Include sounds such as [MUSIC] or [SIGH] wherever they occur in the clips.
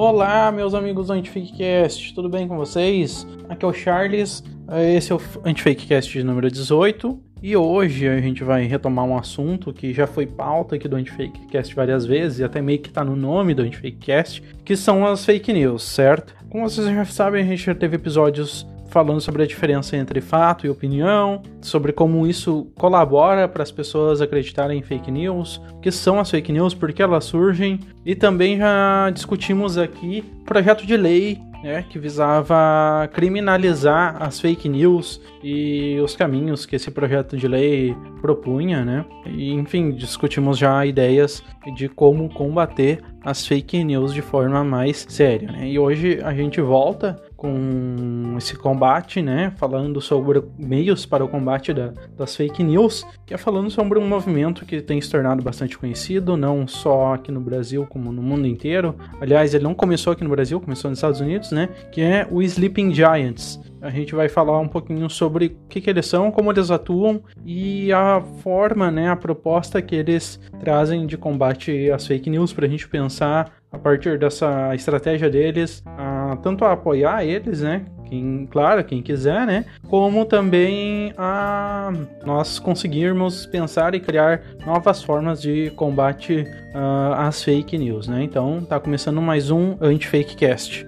Olá, meus amigos do AntifakeCast, tudo bem com vocês? Aqui é o Charles, esse é o AntifakeCast número 18 e hoje a gente vai retomar um assunto que já foi pauta aqui do AntifakeCast várias vezes e até meio que tá no nome do AntifakeCast, que são as fake news, certo? Como vocês já sabem, a gente já teve episódios falando sobre a diferença entre fato e opinião, sobre como isso colabora para as pessoas acreditarem em fake news, o que são as fake news, por que elas surgem, e também já discutimos aqui projeto de lei né, que visava criminalizar as fake news e os caminhos que esse projeto de lei propunha, né? E, enfim, discutimos já ideias de como combater as fake news de forma mais séria, né? E hoje a gente volta com esse combate, né? Falando sobre meios para o combate da, das fake news, que é falando sobre um movimento que tem se tornado bastante conhecido, não só aqui no Brasil, como no mundo inteiro. Aliás, ele não começou aqui no Brasil, começou nos Estados Unidos, né? Que é o Sleeping Giants. A gente vai falar um pouquinho sobre o que, que eles são, como eles atuam e a forma, né, a proposta que eles trazem de combate às fake news para a gente pensar a partir dessa estratégia deles, a, tanto a apoiar eles, né, quem, claro, quem quiser, né? Como também a nós conseguirmos pensar e criar novas formas de combate uh, às fake news, né? Então, tá começando mais um Anti-Fakecast.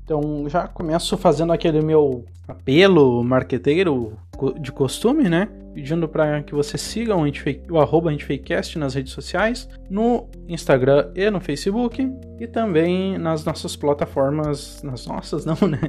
Então já começo fazendo aquele meu apelo marqueteiro de costume, né? Pedindo para que você siga o, arroba Antifakecast nas redes sociais, no Instagram e no Facebook, e também nas nossas plataformas, nas nossas não, [LAUGHS] né?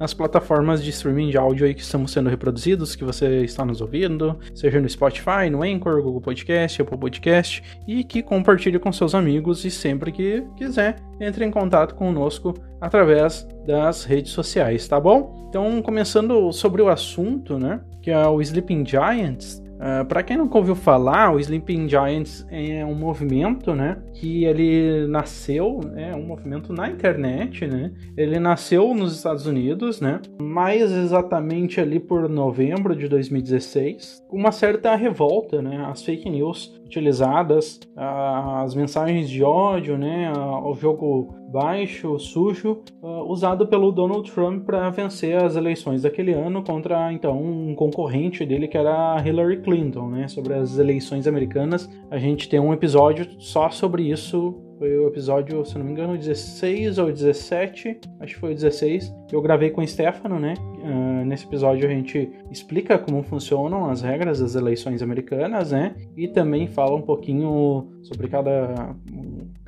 Nas plataformas de streaming de áudio aí que estamos sendo reproduzidos, que você está nos ouvindo, seja no Spotify, no Anchor, Google Podcast, Apple Podcast, e que compartilhe com seus amigos e sempre que quiser, entre em contato conosco através das redes sociais, tá bom? Então, começando sobre o assunto, né, que é o Sleeping Giants, Uh, ah, para quem nunca ouviu falar, o Sleeping Giants é um movimento, né, que ele nasceu, é um movimento na internet, né. Ele nasceu nos Estados Unidos, né, mais exatamente ali por novembro de 2016, com uma certa revolta, né, as fake news utilizadas, uh, as mensagens de ódio, né, o jogo baixo, sujo, uh, usado pelo Donald Trump para vencer as eleições daquele ano contra então um concorrente dele que era Hillary Clinton, né? Sobre as eleições americanas, a gente tem um episódio só sobre isso foi o episódio, se não me engano, 16 ou 17, acho que foi o 16. Eu gravei com o Stefano, né? Uh, nesse episódio a gente explica como funcionam as regras das eleições americanas, né? E também fala um pouquinho sobre cada,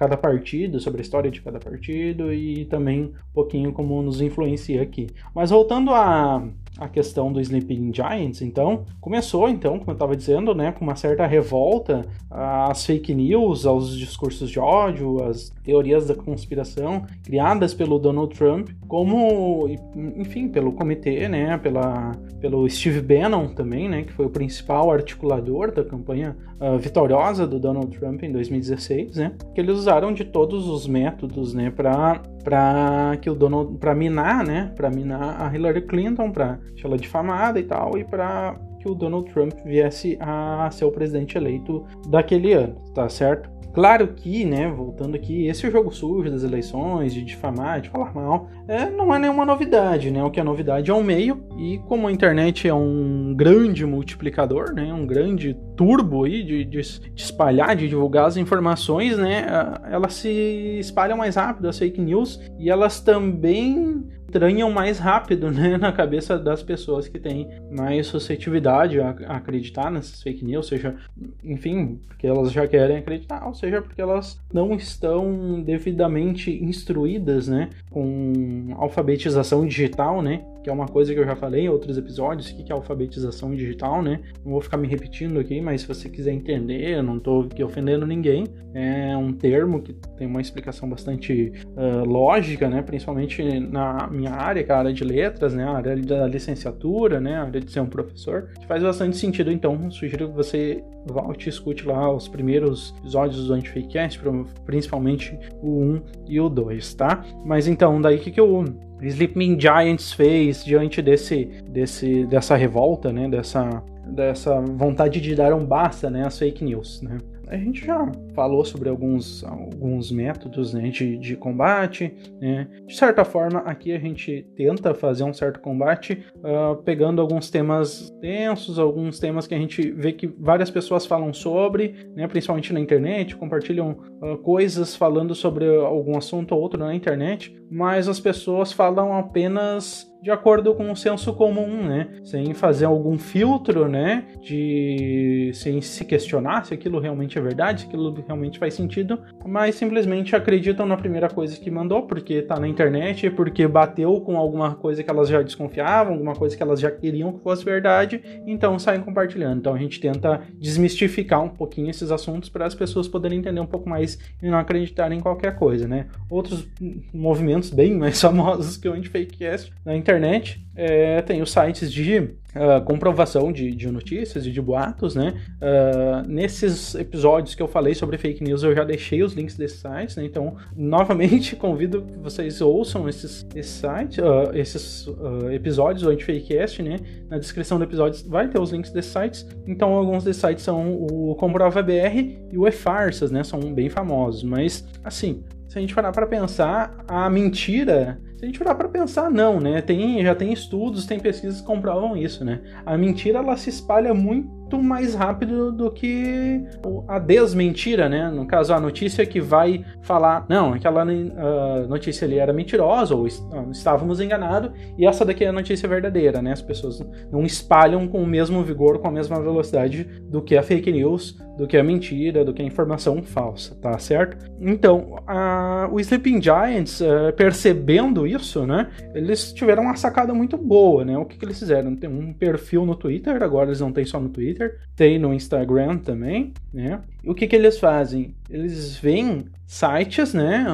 cada partido, sobre a história de cada partido e também um pouquinho como nos influencia aqui. Mas voltando a a questão do Sleeping Giants, então, começou, então, como eu estava dizendo, né, com uma certa revolta às fake news, aos discursos de ódio, às teorias da conspiração criadas pelo Donald Trump, como, enfim, pelo comitê, né, pela, pelo Steve Bannon também, né, que foi o principal articulador da campanha uh, vitoriosa do Donald Trump em 2016, né, que eles usaram de todos os métodos, né, para para que o Donald para minar, né, para minar a Hillary Clinton, para deixá-la difamada e tal, e para que o Donald Trump viesse a ser o presidente eleito daquele ano, tá certo? Claro que, né, voltando aqui, esse jogo sujo das eleições, de difamar, de falar mal, é, não é nenhuma novidade, né? O que é novidade é um meio, e como a internet é um grande multiplicador, né, um grande turbo aí de, de, de espalhar, de divulgar as informações, né, elas se espalham mais rápido, as fake news, e elas também entranham mais rápido [LAUGHS] né, na cabeça das pessoas que têm mais suscetibilidade a, acreditar nessas fake news, seja, enfim, porque elas já querem acreditar, ou seja, porque elas não estão devidamente instruídas, né, com alfabetização digital, né, que é uma coisa que eu já falei em outros episódios, o que é alfabetização digital, né? Não vou ficar me repetindo aqui, mas se você quiser entender, eu não estou aqui ofendendo ninguém, é um termo que tem uma explicação bastante uh, lógica, né? Principalmente na minha área, que é a área de letras, né? A área da licenciatura, né? A área de ser um professor, que faz bastante sentido, então sugiro que você volte e escute lá os primeiros episódios do Antifakecast, principalmente o 1 e o 2, tá? Mas então, daí o que, que o Sleeping Giants fez diante desse, desse, dessa revolta, né? Dessa, dessa vontade de dar um basta né, às fake news, né? A gente já falou sobre alguns, alguns métodos né, de, de combate. Né? De certa forma, aqui a gente tenta fazer um certo combate uh, pegando alguns temas densos, alguns temas que a gente vê que várias pessoas falam sobre, né, principalmente na internet, compartilham uh, coisas falando sobre algum assunto ou outro na internet, mas as pessoas falam apenas de acordo com o senso comum, né? Sem fazer algum filtro, né? De sem se questionar se aquilo realmente é verdade, se aquilo realmente faz sentido, mas simplesmente acreditam na primeira coisa que mandou, porque tá na internet, porque bateu com alguma coisa que elas já desconfiavam, alguma coisa que elas já queriam que fosse verdade, então saem compartilhando. Então a gente tenta desmistificar um pouquinho esses assuntos para as pessoas poderem entender um pouco mais e não acreditarem em qualquer coisa, né? Outros movimentos bem mais [LAUGHS] famosos que o Antifakecast na internet internet é, tem os sites de uh, comprovação de, de, notícias e de boatos, né? Uh, nesses episódios que eu falei sobre fake news, eu já deixei os links desses sites, né? Então, novamente, [LAUGHS] convido que vocês ouçam esses, esses sites, uh, esses episódios do Antifakecast, né? Na descrição do episódio vai ter os links desses sites. Então, alguns desses sites são o Comprova BR e o E-Farsas, né? São bem famosos, mas, assim, se a gente parar para pensar, a mentira se a gente parar para pensar, não, né? Tem, já tem estudos, tem pesquisas que comprovam isso, né? A mentira ela se espalha muito muito mais rápido do que a desmentira, né? No caso, a notícia que vai falar, não, aquela uh, notícia ali era mentirosa ou uh, estávamos enganados e essa daqui é a notícia verdadeira, né? As pessoas não espalham com o mesmo vigor, com a mesma velocidade do que a fake news, do que a mentira, do que a informação falsa, tá certo? Então, uh, o Sleeping Giants, uh, percebendo isso, né? Eles tiveram uma sacada muito boa, né? O que, que eles fizeram? Tem um perfil no Twitter, agora eles não têm só no Twitter, Twitter, tem no Instagram também, né? E o que, que eles fazem? Eles veem sites, né?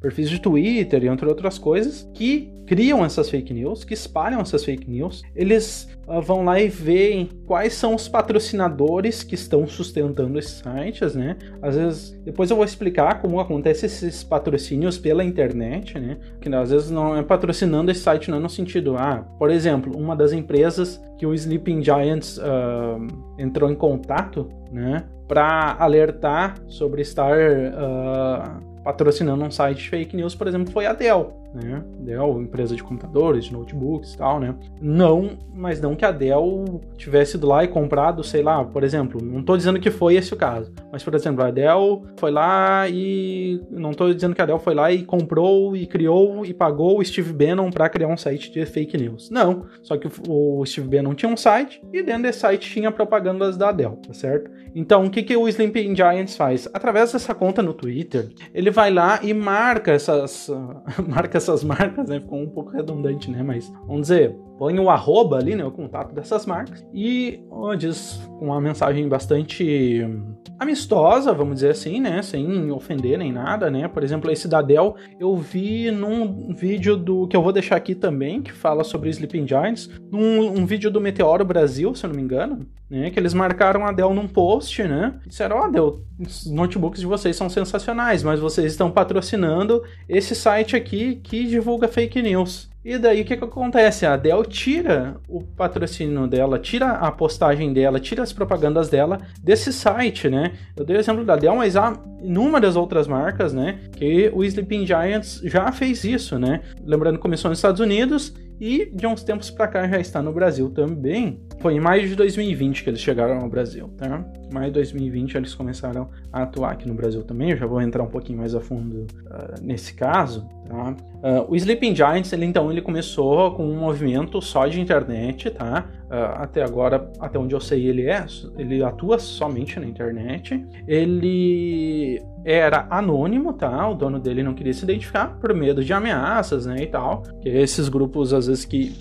Perfis de Twitter e entre outras coisas, que criam essas fake news, que espalham essas fake news. Eles uh, vão lá e veem quais são os patrocinadores que estão sustentando esses sites, né? Às vezes, depois eu vou explicar como acontece esses patrocínios pela internet, né? Que às vezes não é patrocinando esse site, não é no sentido, ah, por exemplo, uma das empresas que o Sleeping Giants uh, entrou em contato, né? Para alertar sobre estar uh, patrocinando um site fake news, por exemplo, foi a Dell né? Dell, empresa de computadores, de notebooks e tal, né? Não, mas não que a Dell tivesse ido lá e comprado, sei lá, por exemplo, não estou dizendo que foi esse o caso, mas por exemplo, a Dell foi lá e não estou dizendo que a Dell foi lá e comprou e criou e pagou o Steve Bannon para criar um site de fake news. Não, só que o Steve Bannon tinha um site e dentro desse site tinha propagandas da Dell, tá certo? Então, o que, que o Sleeping Giants faz? Através dessa conta no Twitter, ele vai lá e marca essas [LAUGHS] marca essas marcas, né? Ficou um pouco redundante, né? Mas vamos dizer, põe o arroba ali, né? O contato dessas marcas e oh, diz uma mensagem bastante amistosa, vamos dizer assim, né? Sem ofender nem nada, né? Por exemplo, esse da Dell eu vi num vídeo do que eu vou deixar aqui também, que fala sobre Sleeping Giants, num um vídeo do Meteoro Brasil, se eu não me engano, né? Que eles marcaram a Dell num post, né? Disseram, ó, oh, Dell, os notebooks de vocês são sensacionais, mas vocês estão patrocinando esse site aqui que divulga fake news. E daí o que, que acontece? A Dell tira o patrocínio dela, tira a postagem dela, tira as propagandas dela desse site, né? Eu dei o exemplo da Dell, mas há inúmeras outras marcas, né? Que o Sleeping Giants já fez isso, né? Lembrando que começou nos Estados Unidos e de uns tempos para cá já está no Brasil também. Foi em maio de 2020 que eles chegaram ao Brasil, tá? Mas em 2020 eles começaram a atuar aqui no Brasil também. Eu já vou entrar um pouquinho mais a fundo uh, nesse caso. Tá? Uh, o Sleeping Giants, ele, então, ele começou com um movimento só de internet, tá? Uh, até agora, até onde eu sei, ele é, ele atua somente na internet. Ele era anônimo, tá? O dono dele não queria se identificar por medo de ameaças, né, e tal. Que esses grupos, às vezes, que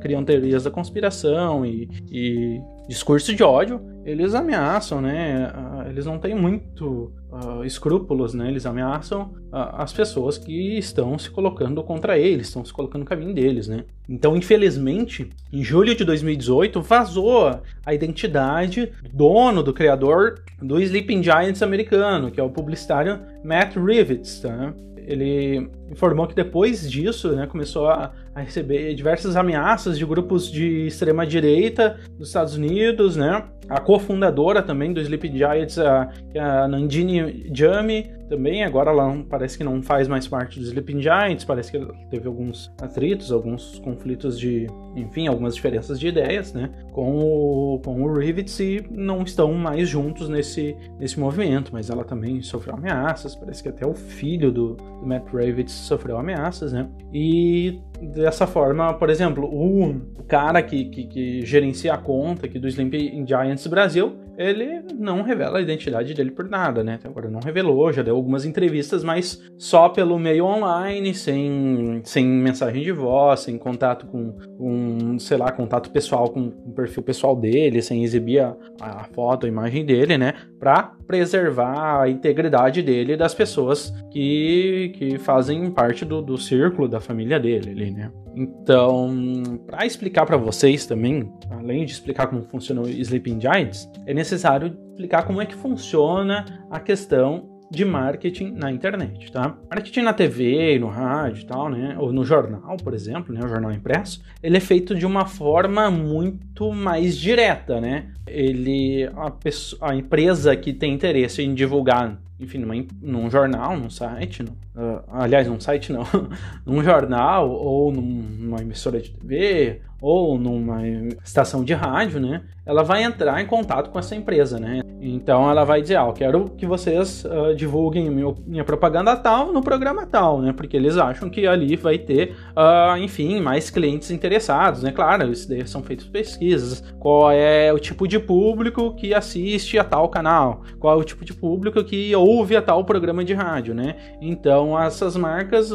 criam teorias da conspiração e, e discurso de ódio, eles ameaçam, né? Ah, eles não têm muito uh, escrúpulos, né? Eles ameaçam uh, as pessoas que estão se colocando contra eles, estão se colocando no caminho deles, né? Então, infelizmente, em julho de 2018, vazou a identidade do dono, do criador do Sleeping Giants americano, que é o publicitário Matt Rivets, tá? ele informou que depois disso, né, começou a, a, receber diversas ameaças de grupos de extrema direita dos Estados Unidos, né? A cofundadora também do Sleep Giants, a, a Nandini Jami, também agora ela não, parece que não faz mais parte do Sleeping Giants, parece que teve alguns atritos, alguns conflitos de, enfim, algumas diferenças de ideias, né, com o, com o Rivets e não estão mais juntos nesse, nesse movimento, mas ela também sofreu ameaças, parece que até o filho do, do Matt Rivets sofreu ameaças, né, e dessa forma, por exemplo, o cara que, que, que gerencia a conta aqui do Sleeping Giants Brasil, ele não revela a identidade dele por nada, né? Até agora não revelou, já deu algumas entrevistas, mas só pelo meio online, sem, sem mensagem de voz, sem contato com, um, sei lá, contato pessoal com o perfil pessoal dele, sem exibir a, a foto, a imagem dele, né? Pra preservar a integridade dele e das pessoas que, que fazem parte do, do círculo da família dele ali, né? Então, para explicar para vocês também, além de explicar como funciona o Sleeping Giants, é necessário explicar como é que funciona a questão de marketing na internet, tá? Marketing na TV, no rádio tal, né? Ou no jornal, por exemplo, né? O jornal impresso, ele é feito de uma forma muito mais direta, né? Ele, a, pessoa, a empresa que tem interesse em divulgar enfim, numa, num jornal, num site, no, uh, aliás, num site não, [LAUGHS] num jornal ou num, numa emissora de TV ou numa estação de rádio, né? Ela vai entrar em contato com essa empresa, né? Então ela vai dizer, ah, eu quero que vocês uh, divulguem meu, minha propaganda tal no programa tal, né? Porque eles acham que ali vai ter, uh, enfim, mais clientes interessados, né? Claro, isso daí são feitas pesquisas. Qual é o tipo de público que assiste a tal canal? Qual é o tipo de público que ouve a tal programa de rádio, né? Então essas marcas,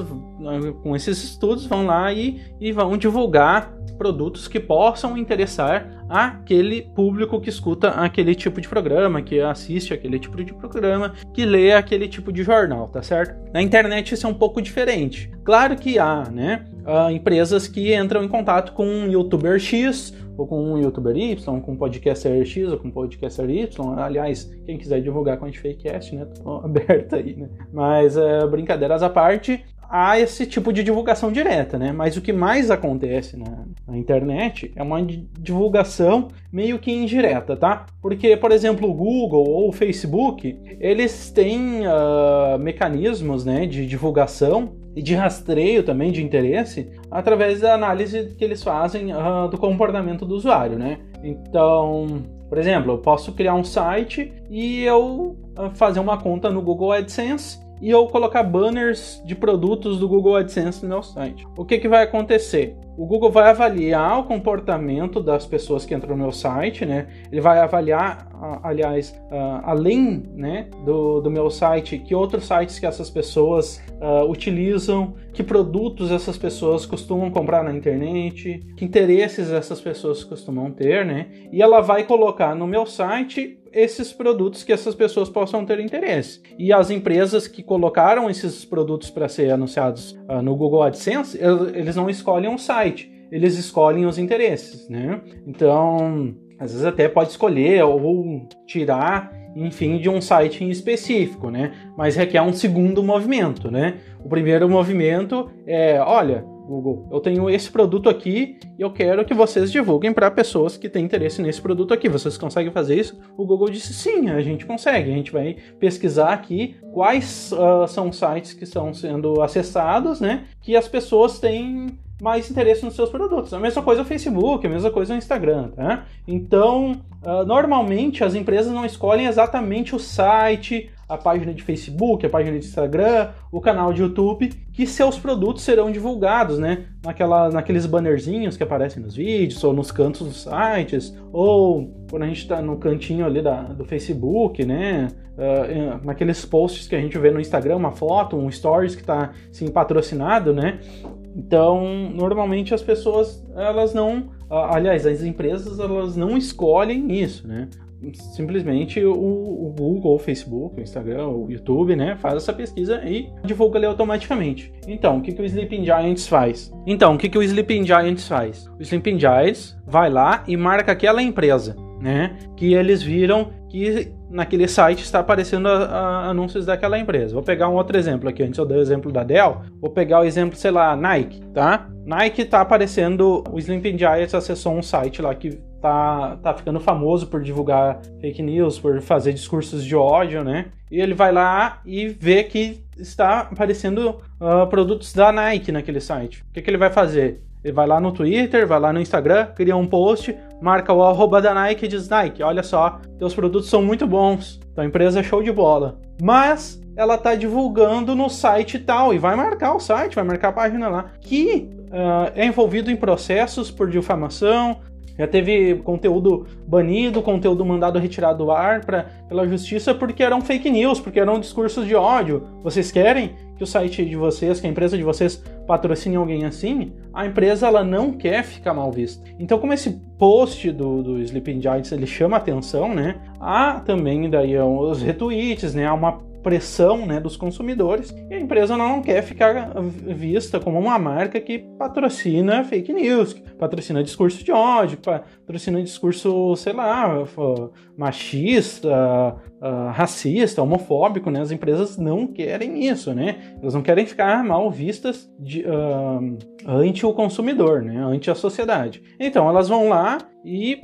com esses estudos, vão lá e, e vão divulgar produtos que possam interessar aquele público que escuta aquele tipo de programa, que assiste aquele tipo de programa, que lê aquele tipo de jornal, tá certo? Na internet isso é um pouco diferente. Claro que há, né, uh, empresas que entram em contato com um youtuber X ou com um youtuber Y, com um podcaster X ou com um podcaster Y. Aliás, quem quiser divulgar com a Fakecast, né? Tô [LAUGHS] aberto aí, né? Mas uh, brincadeiras à parte, há esse tipo de divulgação direta, né? Mas o que mais acontece na, na, internet é uma divulgação meio que indireta, tá? Porque, por exemplo, o Google ou o Facebook, eles têm uh, mecanismos né, de divulgação e de rastreio também de interesse através da análise que eles fazem uh, do comportamento do usuário, né? Então, por exemplo, eu posso criar um site e eu uh, fazer uma conta no Google AdSense e eu colocar banners de produtos do Google AdSense no meu site. O que, que vai acontecer? O Google vai avaliar o comportamento das pessoas que entram no meu site, né? Ele vai avaliar, aliás, uh, além né, do, do meu site, que outros sites que essas pessoas uh, utilizam, que produtos essas pessoas costumam comprar na internet, que interesses essas pessoas costumam ter, né? E ela vai colocar no meu site esses produtos que essas pessoas possam ter interesse. E as empresas que colocaram esses produtos para ser anunciados uh, no Google AdSense, eles não escolhem um site, eles escolhem os interesses, né? Então, às vezes até pode escolher ou tirar, enfim, de um site em específico, né? Mas requer um segundo movimento, né? O primeiro movimento é, olha, Google, eu tenho esse produto aqui e eu quero que vocês divulguem para pessoas que têm interesse nesse produto aqui. Vocês conseguem fazer isso? O Google disse sim, a gente consegue. A gente vai pesquisar aqui quais uh, são os sites que estão sendo acessados, né? Que as pessoas têm mais interesse nos seus produtos. A mesma coisa o Facebook, a mesma coisa o Instagram, tá? Então, uh, normalmente as empresas não escolhem exatamente o site, a página de Facebook, a página de Instagram, o canal de YouTube, que seus produtos serão divulgados, né? Naquela, naqueles bannerzinhos que aparecem nos vídeos, ou nos cantos dos sites, ou quando a gente está no cantinho ali da, do Facebook, né? Uh, naqueles posts que a gente vê no Instagram, uma foto, um stories que está assim, patrocinado, né? Então, normalmente as pessoas, elas não, aliás, as empresas, elas não escolhem isso, né? Simplesmente o, o, Google, o Facebook, o Instagram, o YouTube, né, faz essa pesquisa e divulga ali automaticamente. Então, o que, que o Sleeping Giants faz? Então, o que, que o Sleeping Giants faz? O Sleeping Giants vai lá e marca aquela empresa, né, que eles viram que naquele site está aparecendo a, a, anúncios daquela empresa. Vou pegar um outro exemplo aqui, antes eu dei o exemplo da Dell, vou pegar o exemplo, sei lá, Nike, tá? Nike está aparecendo, o Sleeping Giants acessou um site lá que tá, tá ficando famoso por divulgar fake news, por fazer discursos de ódio, né? E ele vai lá e vê que está aparecendo uh, produtos da Nike naquele site. O que, que ele vai fazer? Ele vai lá no Twitter, vai lá no Instagram, cria um post, marca o arroba da Nike e diz: Nike, olha só, teus produtos são muito bons, tua empresa é show de bola. Mas ela tá divulgando no site tal e vai marcar o site, vai marcar a página lá, que uh, é envolvido em processos por difamação, já teve conteúdo banido, conteúdo mandado retirado do ar pra, pela justiça porque eram fake news, porque eram discursos de ódio. Vocês querem que o site de vocês, que a empresa de vocês patrocine alguém assim? A empresa ela não quer ficar mal vista. Então, como esse post do, do Sleeping Giants ele chama atenção, né? Há também daí os retweets, né? Há uma pressão né, dos consumidores e a empresa não quer ficar vista como uma marca que patrocina fake news, que patrocina discurso de ódio, patrocina discurso, sei lá, machista, uh, racista, homofóbico, né? As empresas não querem isso, né? Elas não querem ficar mal vistas de, uh, ante o consumidor, né? Ante a sociedade. Então elas vão lá e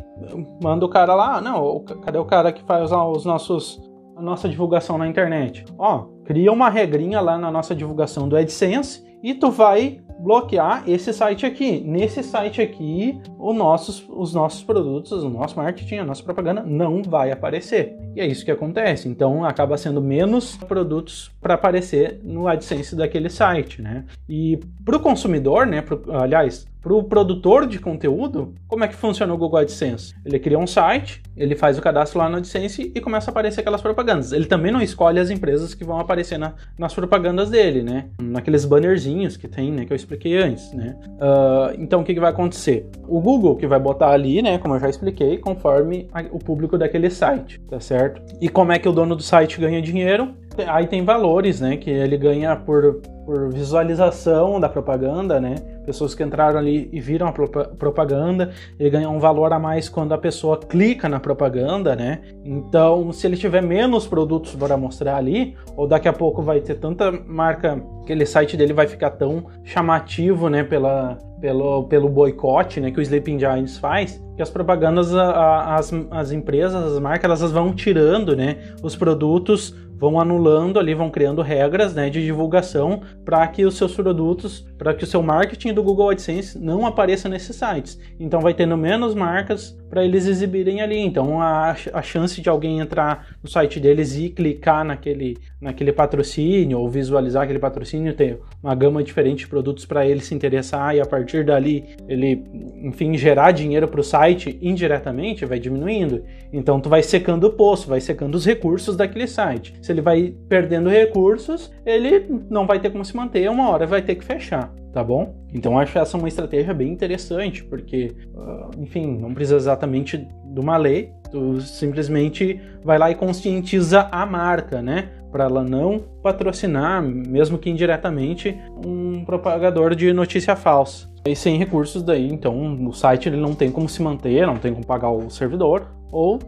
manda o cara lá, não, cadê o cara que faz os nossos nossa divulgação na internet? Ó, cria uma regrinha lá na nossa divulgação do AdSense e tu vai bloquear esse site aqui. Nesse site aqui, os nossos, os nossos produtos, o nosso marketing, a nossa propaganda não vai aparecer. E é isso que acontece. Então acaba sendo menos produtos para aparecer no AdSense daquele site, né? E para o consumidor, né? Pro, aliás, para o produtor de conteúdo, como é que funciona o Google AdSense? Ele cria um site, ele faz o cadastro lá no AdSense e começa a aparecer aquelas propagandas. Ele também não escolhe as empresas que vão aparecer na, nas propagandas dele, né? Naqueles bannerzinhos que tem, né? Que eu expliquei antes, né? Uh, então, o que, que vai acontecer? O Google que vai botar ali, né? Como eu já expliquei, conforme a, o público daquele site, tá certo? E como é que o dono do site ganha dinheiro? Aí tem valores, né? Que ele ganha por por visualização da propaganda, né? Pessoas que entraram ali e viram a propaganda, ele ganha um valor a mais quando a pessoa clica na propaganda, né? Então, se ele tiver menos produtos para mostrar ali, ou daqui a pouco vai ter tanta marca, aquele site dele vai ficar tão chamativo, né, pela, pelo, pelo boicote né, que o Sleeping Giants faz, que as propagandas, as, as empresas, as marcas, elas vão tirando né, os produtos vão anulando ali, vão criando regras né, de divulgação para que os seus produtos, para que o seu marketing do Google AdSense não apareça nesses sites. Então vai tendo menos marcas para eles exibirem ali. Então a, a chance de alguém entrar no site deles e clicar naquele, naquele patrocínio ou visualizar aquele patrocínio, ter uma gama diferente de produtos para ele se interessar e a partir dali ele, enfim, gerar dinheiro para o site indiretamente, vai diminuindo. Então tu vai secando o poço, vai secando os recursos daquele site. Se ele vai perdendo recursos, ele não vai ter como se manter, uma hora vai ter que fechar, tá bom? Então acho essa uma estratégia bem interessante, porque, uh, enfim, não precisa exatamente de uma lei, tu simplesmente vai lá e conscientiza a marca, né? Para ela não patrocinar, mesmo que indiretamente, um propagador de notícia falsa. E sem recursos daí, então o site ele não tem como se manter, não tem como pagar o servidor, ou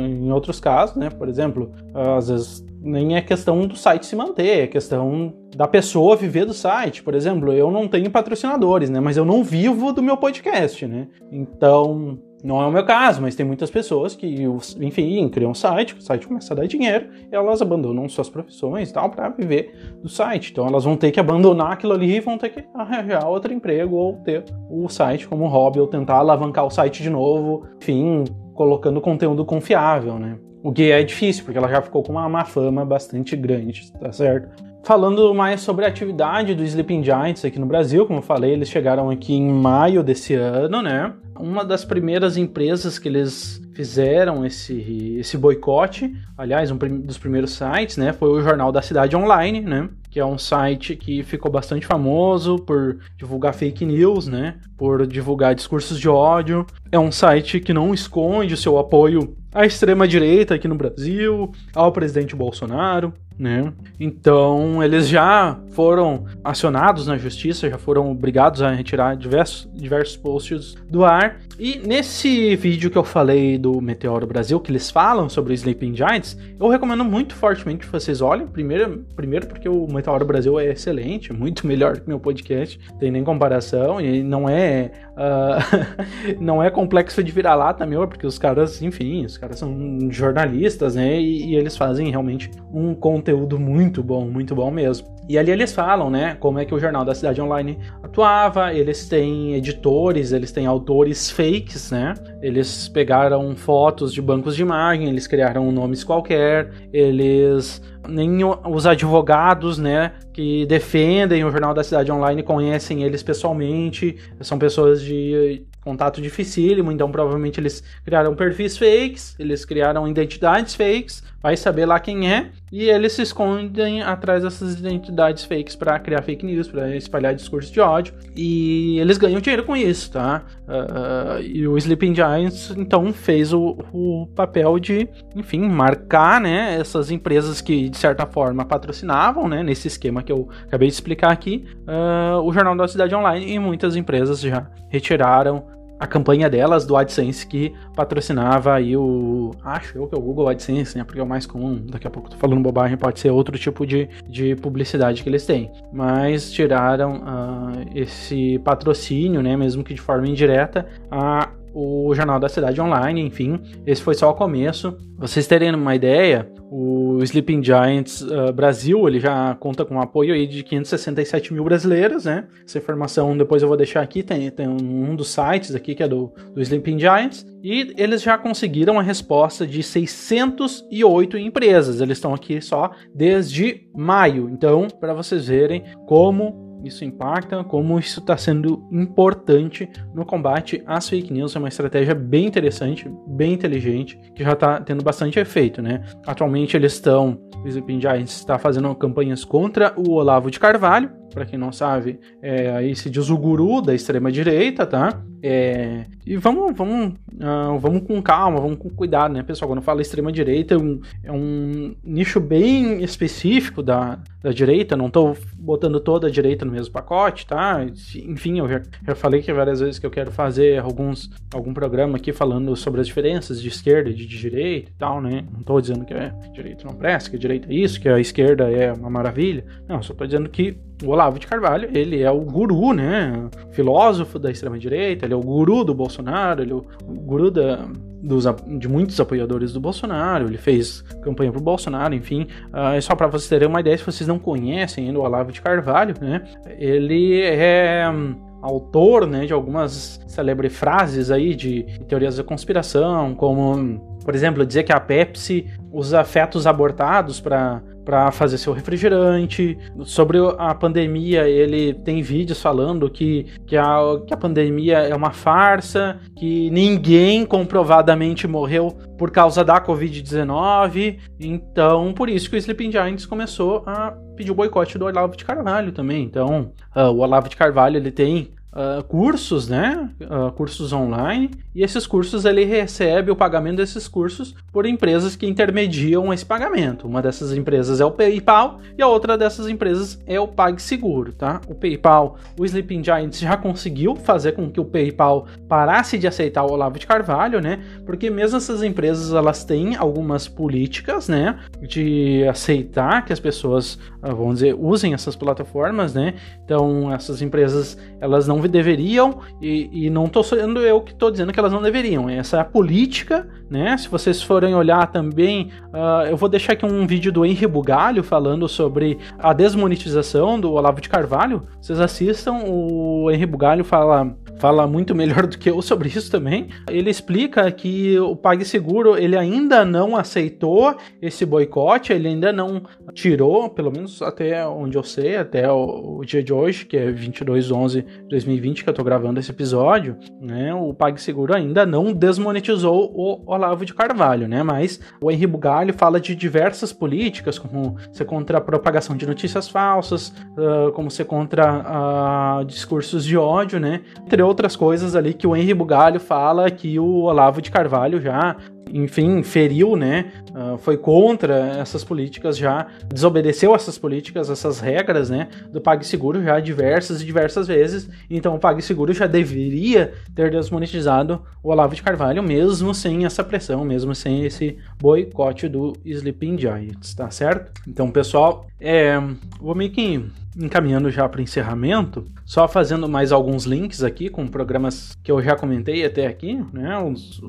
em outros casos, né? Por exemplo, às vezes nem é questão do site se manter, é questão da pessoa viver do site. Por exemplo, eu não tenho patrocinadores, né? Mas eu não vivo do meu podcast, né? Então, Não é o meu caso, mas tem muitas pessoas que, enfim, criam um site, o site começa a dar dinheiro, e elas abandonam suas profissões e tal para viver do site. Então elas vão ter que abandonar aquilo ali e vão ter que arranjar outro emprego ou ter o site como hobby ou tentar alavancar o site de novo, enfim, colocando conteúdo confiável, né? O que é difícil, porque ela já ficou com uma má fama bastante grande, tá certo? Falando mais sobre a atividade do Sleeping Giants aqui no Brasil, como eu falei, eles chegaram aqui em maio desse ano, né? Uma das primeiras empresas que eles fizeram esse, esse boicote, aliás, um dos primeiros sites, né, foi o Jornal da Cidade Online, né? Que é um site que ficou bastante famoso por divulgar fake news, né? Por divulgar discursos de ódio. É um site que não esconde o seu apoio à extrema-direita aqui no Brasil, ao presidente Bolsonaro né? Então, eles já foram acionados na justiça, já foram obrigados a retirar diversos, diversos posts do ar. E nesse vídeo que eu falei do Meteoro Brasil, que eles falam sobre o Sleeping Giants, eu recomendo muito fortemente que vocês olhem. Primeiro, primeiro porque o Meteoro Brasil é excelente, muito [LAUGHS] melhor que meu podcast, tem nem comparação, e não é uh, [LAUGHS] não é complexo de virar lá meu, porque os caras, enfim, os caras são jornalistas, né? E, e eles fazem realmente um conteúdo muito bom, muito bom mesmo. E ali eles falam, né, como é que o Jornal da Cidade Online atuava, eles têm editores, eles têm autores fakes, né? Eles pegaram fotos de bancos de imagem, eles criaram nomes qualquer, eles nem os advogados, né, que defendem o Jornal da Cidade Online conhecem eles pessoalmente, são pessoas de contato dificílimo, então provavelmente eles criaram perfis fakes, eles criaram identidades fakes, vai saber lá quem é, e eles se escondem atrás dessas identidades fakes para criar fake news, para espalhar discurso de ódio, e eles ganham dinheiro com isso, tá? Uh, e o Sleeping Giants então fez o, o papel de, enfim, marcar, né, essas empresas que de certa forma patrocinavam, né, nesse esquema que eu acabei de explicar aqui, uh, o Jornal da Cidade Online e muitas empresas já retiraram a campanha delas do AdSense que patrocinava aí o. Acho eu que é o Google AdSense, né? Porque é o mais comum. Daqui a pouco tô falando bobagem, pode ser outro tipo de, de publicidade que eles têm. Mas tiraram uh, esse patrocínio, né? Mesmo que de forma indireta, a o Jornal da Cidade Online, enfim. Esse foi só o começo. Vocês terem uma ideia, o Sleeping Giants uh, Brasil, ele já conta com um apoio aí de 567 mil brasileiros, né? Essa informação depois eu vou deixar aqui, tem, tem um dos sites aqui que é do, do Sleeping Giants. E eles já conseguiram a resposta de 608 empresas. Eles estão aqui só desde maio. Então, para vocês verem como isso impacta, como isso está sendo importante no combate às fake news. É uma estratégia bem interessante, bem inteligente, que já está tendo bastante efeito, né? Atualmente eles estão, o Giants está fazendo campanhas contra o Olavo de Carvalho, para quem não sabe, é, aí se diz o guru da extrema direita, tá? É, e vamos, vamos, uh, vamos com calma, vamos com cuidado, né, pessoal? Quando fala extrema direita, é um, é um nicho bem específico da, da direita, não estou botando toda a direita no mesmo pacote, tá? Enfim, eu já, já falei que várias vezes que eu quero fazer alguns, algum programa aqui falando sobre as diferenças de esquerda e de direita e tal, né? Não estou dizendo que a direita não presta, que a direita é isso, que a esquerda é uma maravilha. Não, só estou dizendo que o Olavo de Carvalho, ele é o guru, né? Filósofo da extrema-direita, ele é o guru do Bolsonaro, ele é o guru da, dos, de muitos apoiadores do Bolsonaro, ele fez campanha pro Bolsonaro, enfim. Uh, só para vocês terem uma ideia, se vocês não conhecem ainda o Olavo de Carvalho, né? Ele é hum, autor né, de algumas célebres frases aí de teorias da conspiração, como, por exemplo, dizer que a Pepsi usa fetos abortados para para fazer seu refrigerante. Sobre a pandemia, ele tem vídeos falando que, que, a, que a pandemia é uma farsa, que ninguém comprovadamente morreu por causa da Covid-19. Então, por isso que o Sleeping Giants começou a pedir o boicote do Olavo de Carvalho também. Então, uh, o Olavo de Carvalho ele tem uh, cursos, né? Uh, cursos online. E esses cursos ele recebe o pagamento desses cursos por empresas que intermediam esse pagamento. Uma dessas empresas é o PayPal e a outra dessas empresas é o PagSeguro, tá? O PayPal, o Sleeping Giants já conseguiu fazer com que o PayPal parasse de aceitar o Olavo de Carvalho, né? Porque mesmo essas empresas elas têm algumas políticas, né? De aceitar que as pessoas, uh, vamos dizer, usem essas plataformas, né? Então essas empresas elas não não deveriam, e, e não estou sendo eu que estou dizendo que elas não deveriam. Essa é a política, né? Se vocês forem olhar também, uh, eu vou deixar aqui um vídeo do Henry Bugalho falando sobre a desmonetização do Olavo de Carvalho. Vocês assistam, o Henry Bugalho fala fala muito melhor do que eu sobre isso também. Ele explica que o PagSeguro ele ainda não aceitou esse boicote, ele ainda não tirou, pelo menos até onde eu sei, até o, o dia de hoje, que é 22 11 2020 que eu tô gravando esse episódio, né? O PagSeguro ainda não desmonetizou o Olavo de Carvalho, né? Mas o Henri Bugalho fala de diversas políticas, como ser contra a propagação de notícias falsas, uh, como ser contra uh, discursos de ódio, né? Entre outras coisas ali que o Henry Bugalho fala que o Olavo de Carvalho já enfim, feriu, né? Uh, foi contra essas políticas já, desobedeceu essas políticas, essas regras, né? Do PagSeguro já diversas e diversas vezes. Então o PagSeguro já deveria ter desmonetizado o Olavo de Carvalho, mesmo sem essa pressão, mesmo sem esse boicote do Sleeping Giants, tá certo? Então, pessoal, é, vou meio que encaminhando já para encerramento, só fazendo mais alguns links aqui com programas que eu já comentei até aqui, né? Uns,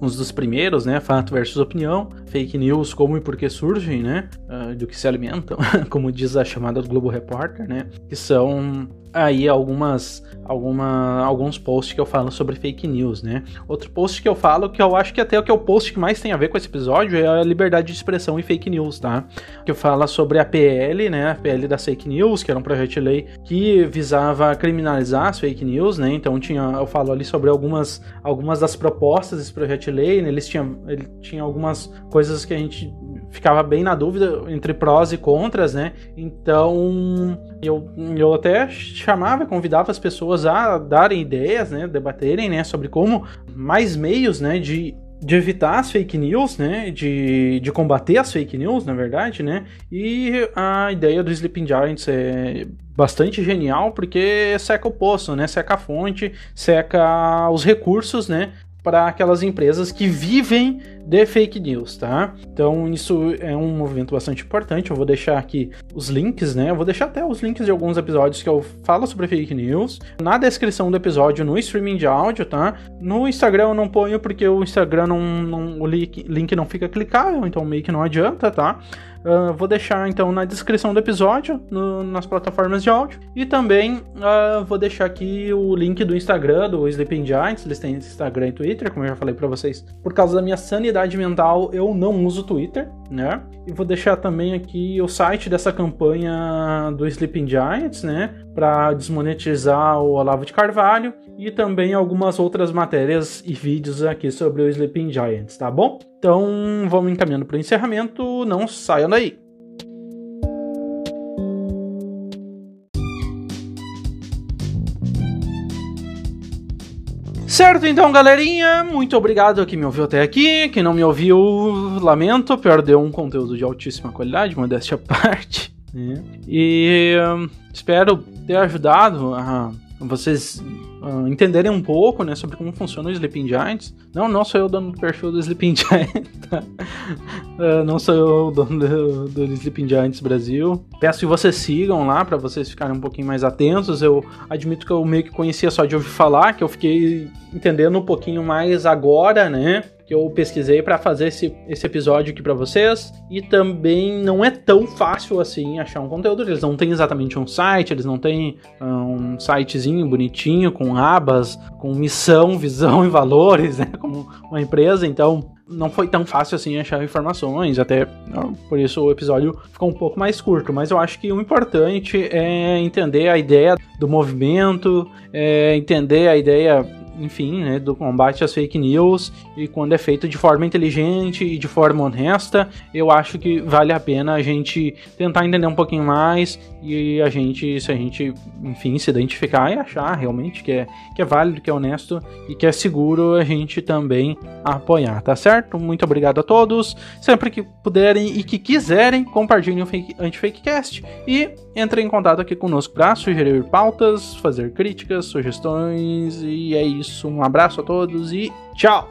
uns dos primeiros, né? Fato versus opinião, fake news, como e por que surgem, né? Uh, do que se alimentam, [LAUGHS] como diz a chamada do Globo Repórter, né? Que são aí algumas, alguma, alguns posts que eu falo sobre fake news, né? Outro post que eu falo, que eu acho que até o que é o post que mais tem a ver com esse episódio, é a liberdade de expressão e fake news, tá? Que fala sobre a PL, né? A PL da fake news, que era um projeto de lei que visava criminalizar as fake news, né? Então tinha, eu falo ali sobre algumas, algumas das propostas desse projeto de lei, né? Eles tinham, ele tinha algumas coisas que a gente ficava bem na dúvida entre prós e contras, né? Então eu, eu até chamava, convidava as pessoas a darem ideias, né? Debaterem, né? Sobre como mais meios, né? De de evitar as fake news, né? De, de combater as fake news, na verdade, né? E a ideia do Sleeping Giants é bastante genial porque seca o poço, né? Seca a fonte, seca os recursos, né? Para aquelas empresas que vivem de fake news, tá? Então isso é um movimento bastante importante. Eu vou deixar aqui os links, né? Eu vou deixar até os links de alguns episódios que eu falo sobre fake news na descrição do episódio no streaming de áudio, tá? No Instagram eu não ponho porque o Instagram não, não o link, link não fica clicável, então meio que não adianta, tá? Uh, vou deixar então na descrição do episódio, no, nas plataformas de áudio. E também uh, vou deixar aqui o link do Instagram do Sleeping Giants. Eles têm Instagram e Twitter, como eu já falei para vocês. Por causa da minha sanidade mental, eu não uso Twitter, né? E vou deixar também aqui o site dessa campanha do Sleeping Giants, né? Para desmonetizar o Olavo de Carvalho e também algumas outras matérias e vídeos aqui sobre o Sleeping Giants, tá bom? Então vamos encaminhando para o encerramento, não saiam daí. Certo, então, galerinha, muito obrigado a quem me ouviu até aqui. Quem não me ouviu, lamento, perdeu um conteúdo de altíssima qualidade, modéstia à parte. Né? E uh, espero ter ajudado a vocês uh, entenderem um pouco, né, sobre como funciona o Sleeping Giants. Não, não sou eu o dono do perfil do Sleeping [LAUGHS] Giants, tá? uh, não sou eu o dono do, do Sleeping Giants Brasil. Peço que vocês sigam lá para vocês ficarem um pouquinho mais atentos. Eu admito que eu meio que conhecia só de ouvir falar, que eu fiquei entendendo um pouquinho mais agora, né? que eu pesquisei para fazer esse, esse episódio aqui para vocês. E também não é tão fácil assim achar um conteúdo. Eles não têm exatamente um site, eles não têm ah, um sitezinho bonitinho com abas, com missão, [LAUGHS] visão e valores, né? Como uma empresa. Então não foi tão fácil assim achar informações, até por isso o episódio ficou um pouco mais curto. Mas eu acho que o importante é entender a ideia do movimento, é entender a ideia enfim, né, do combate às fake news e quando é feito de forma inteligente e de forma honesta, eu acho que vale a pena a gente tentar entender um pouquinho mais e a gente, se a gente, enfim, se identificar e achar realmente que é, que é válido, que é honesto e que é seguro, a gente também apoiar, tá certo? Muito obrigado a todos. Sempre que puderem e que quiserem, compartilhem o fake, Antifakecast e entrem em contato aqui conosco para sugerir pautas, fazer críticas, sugestões e é isso. Um abraço a todos e tchau!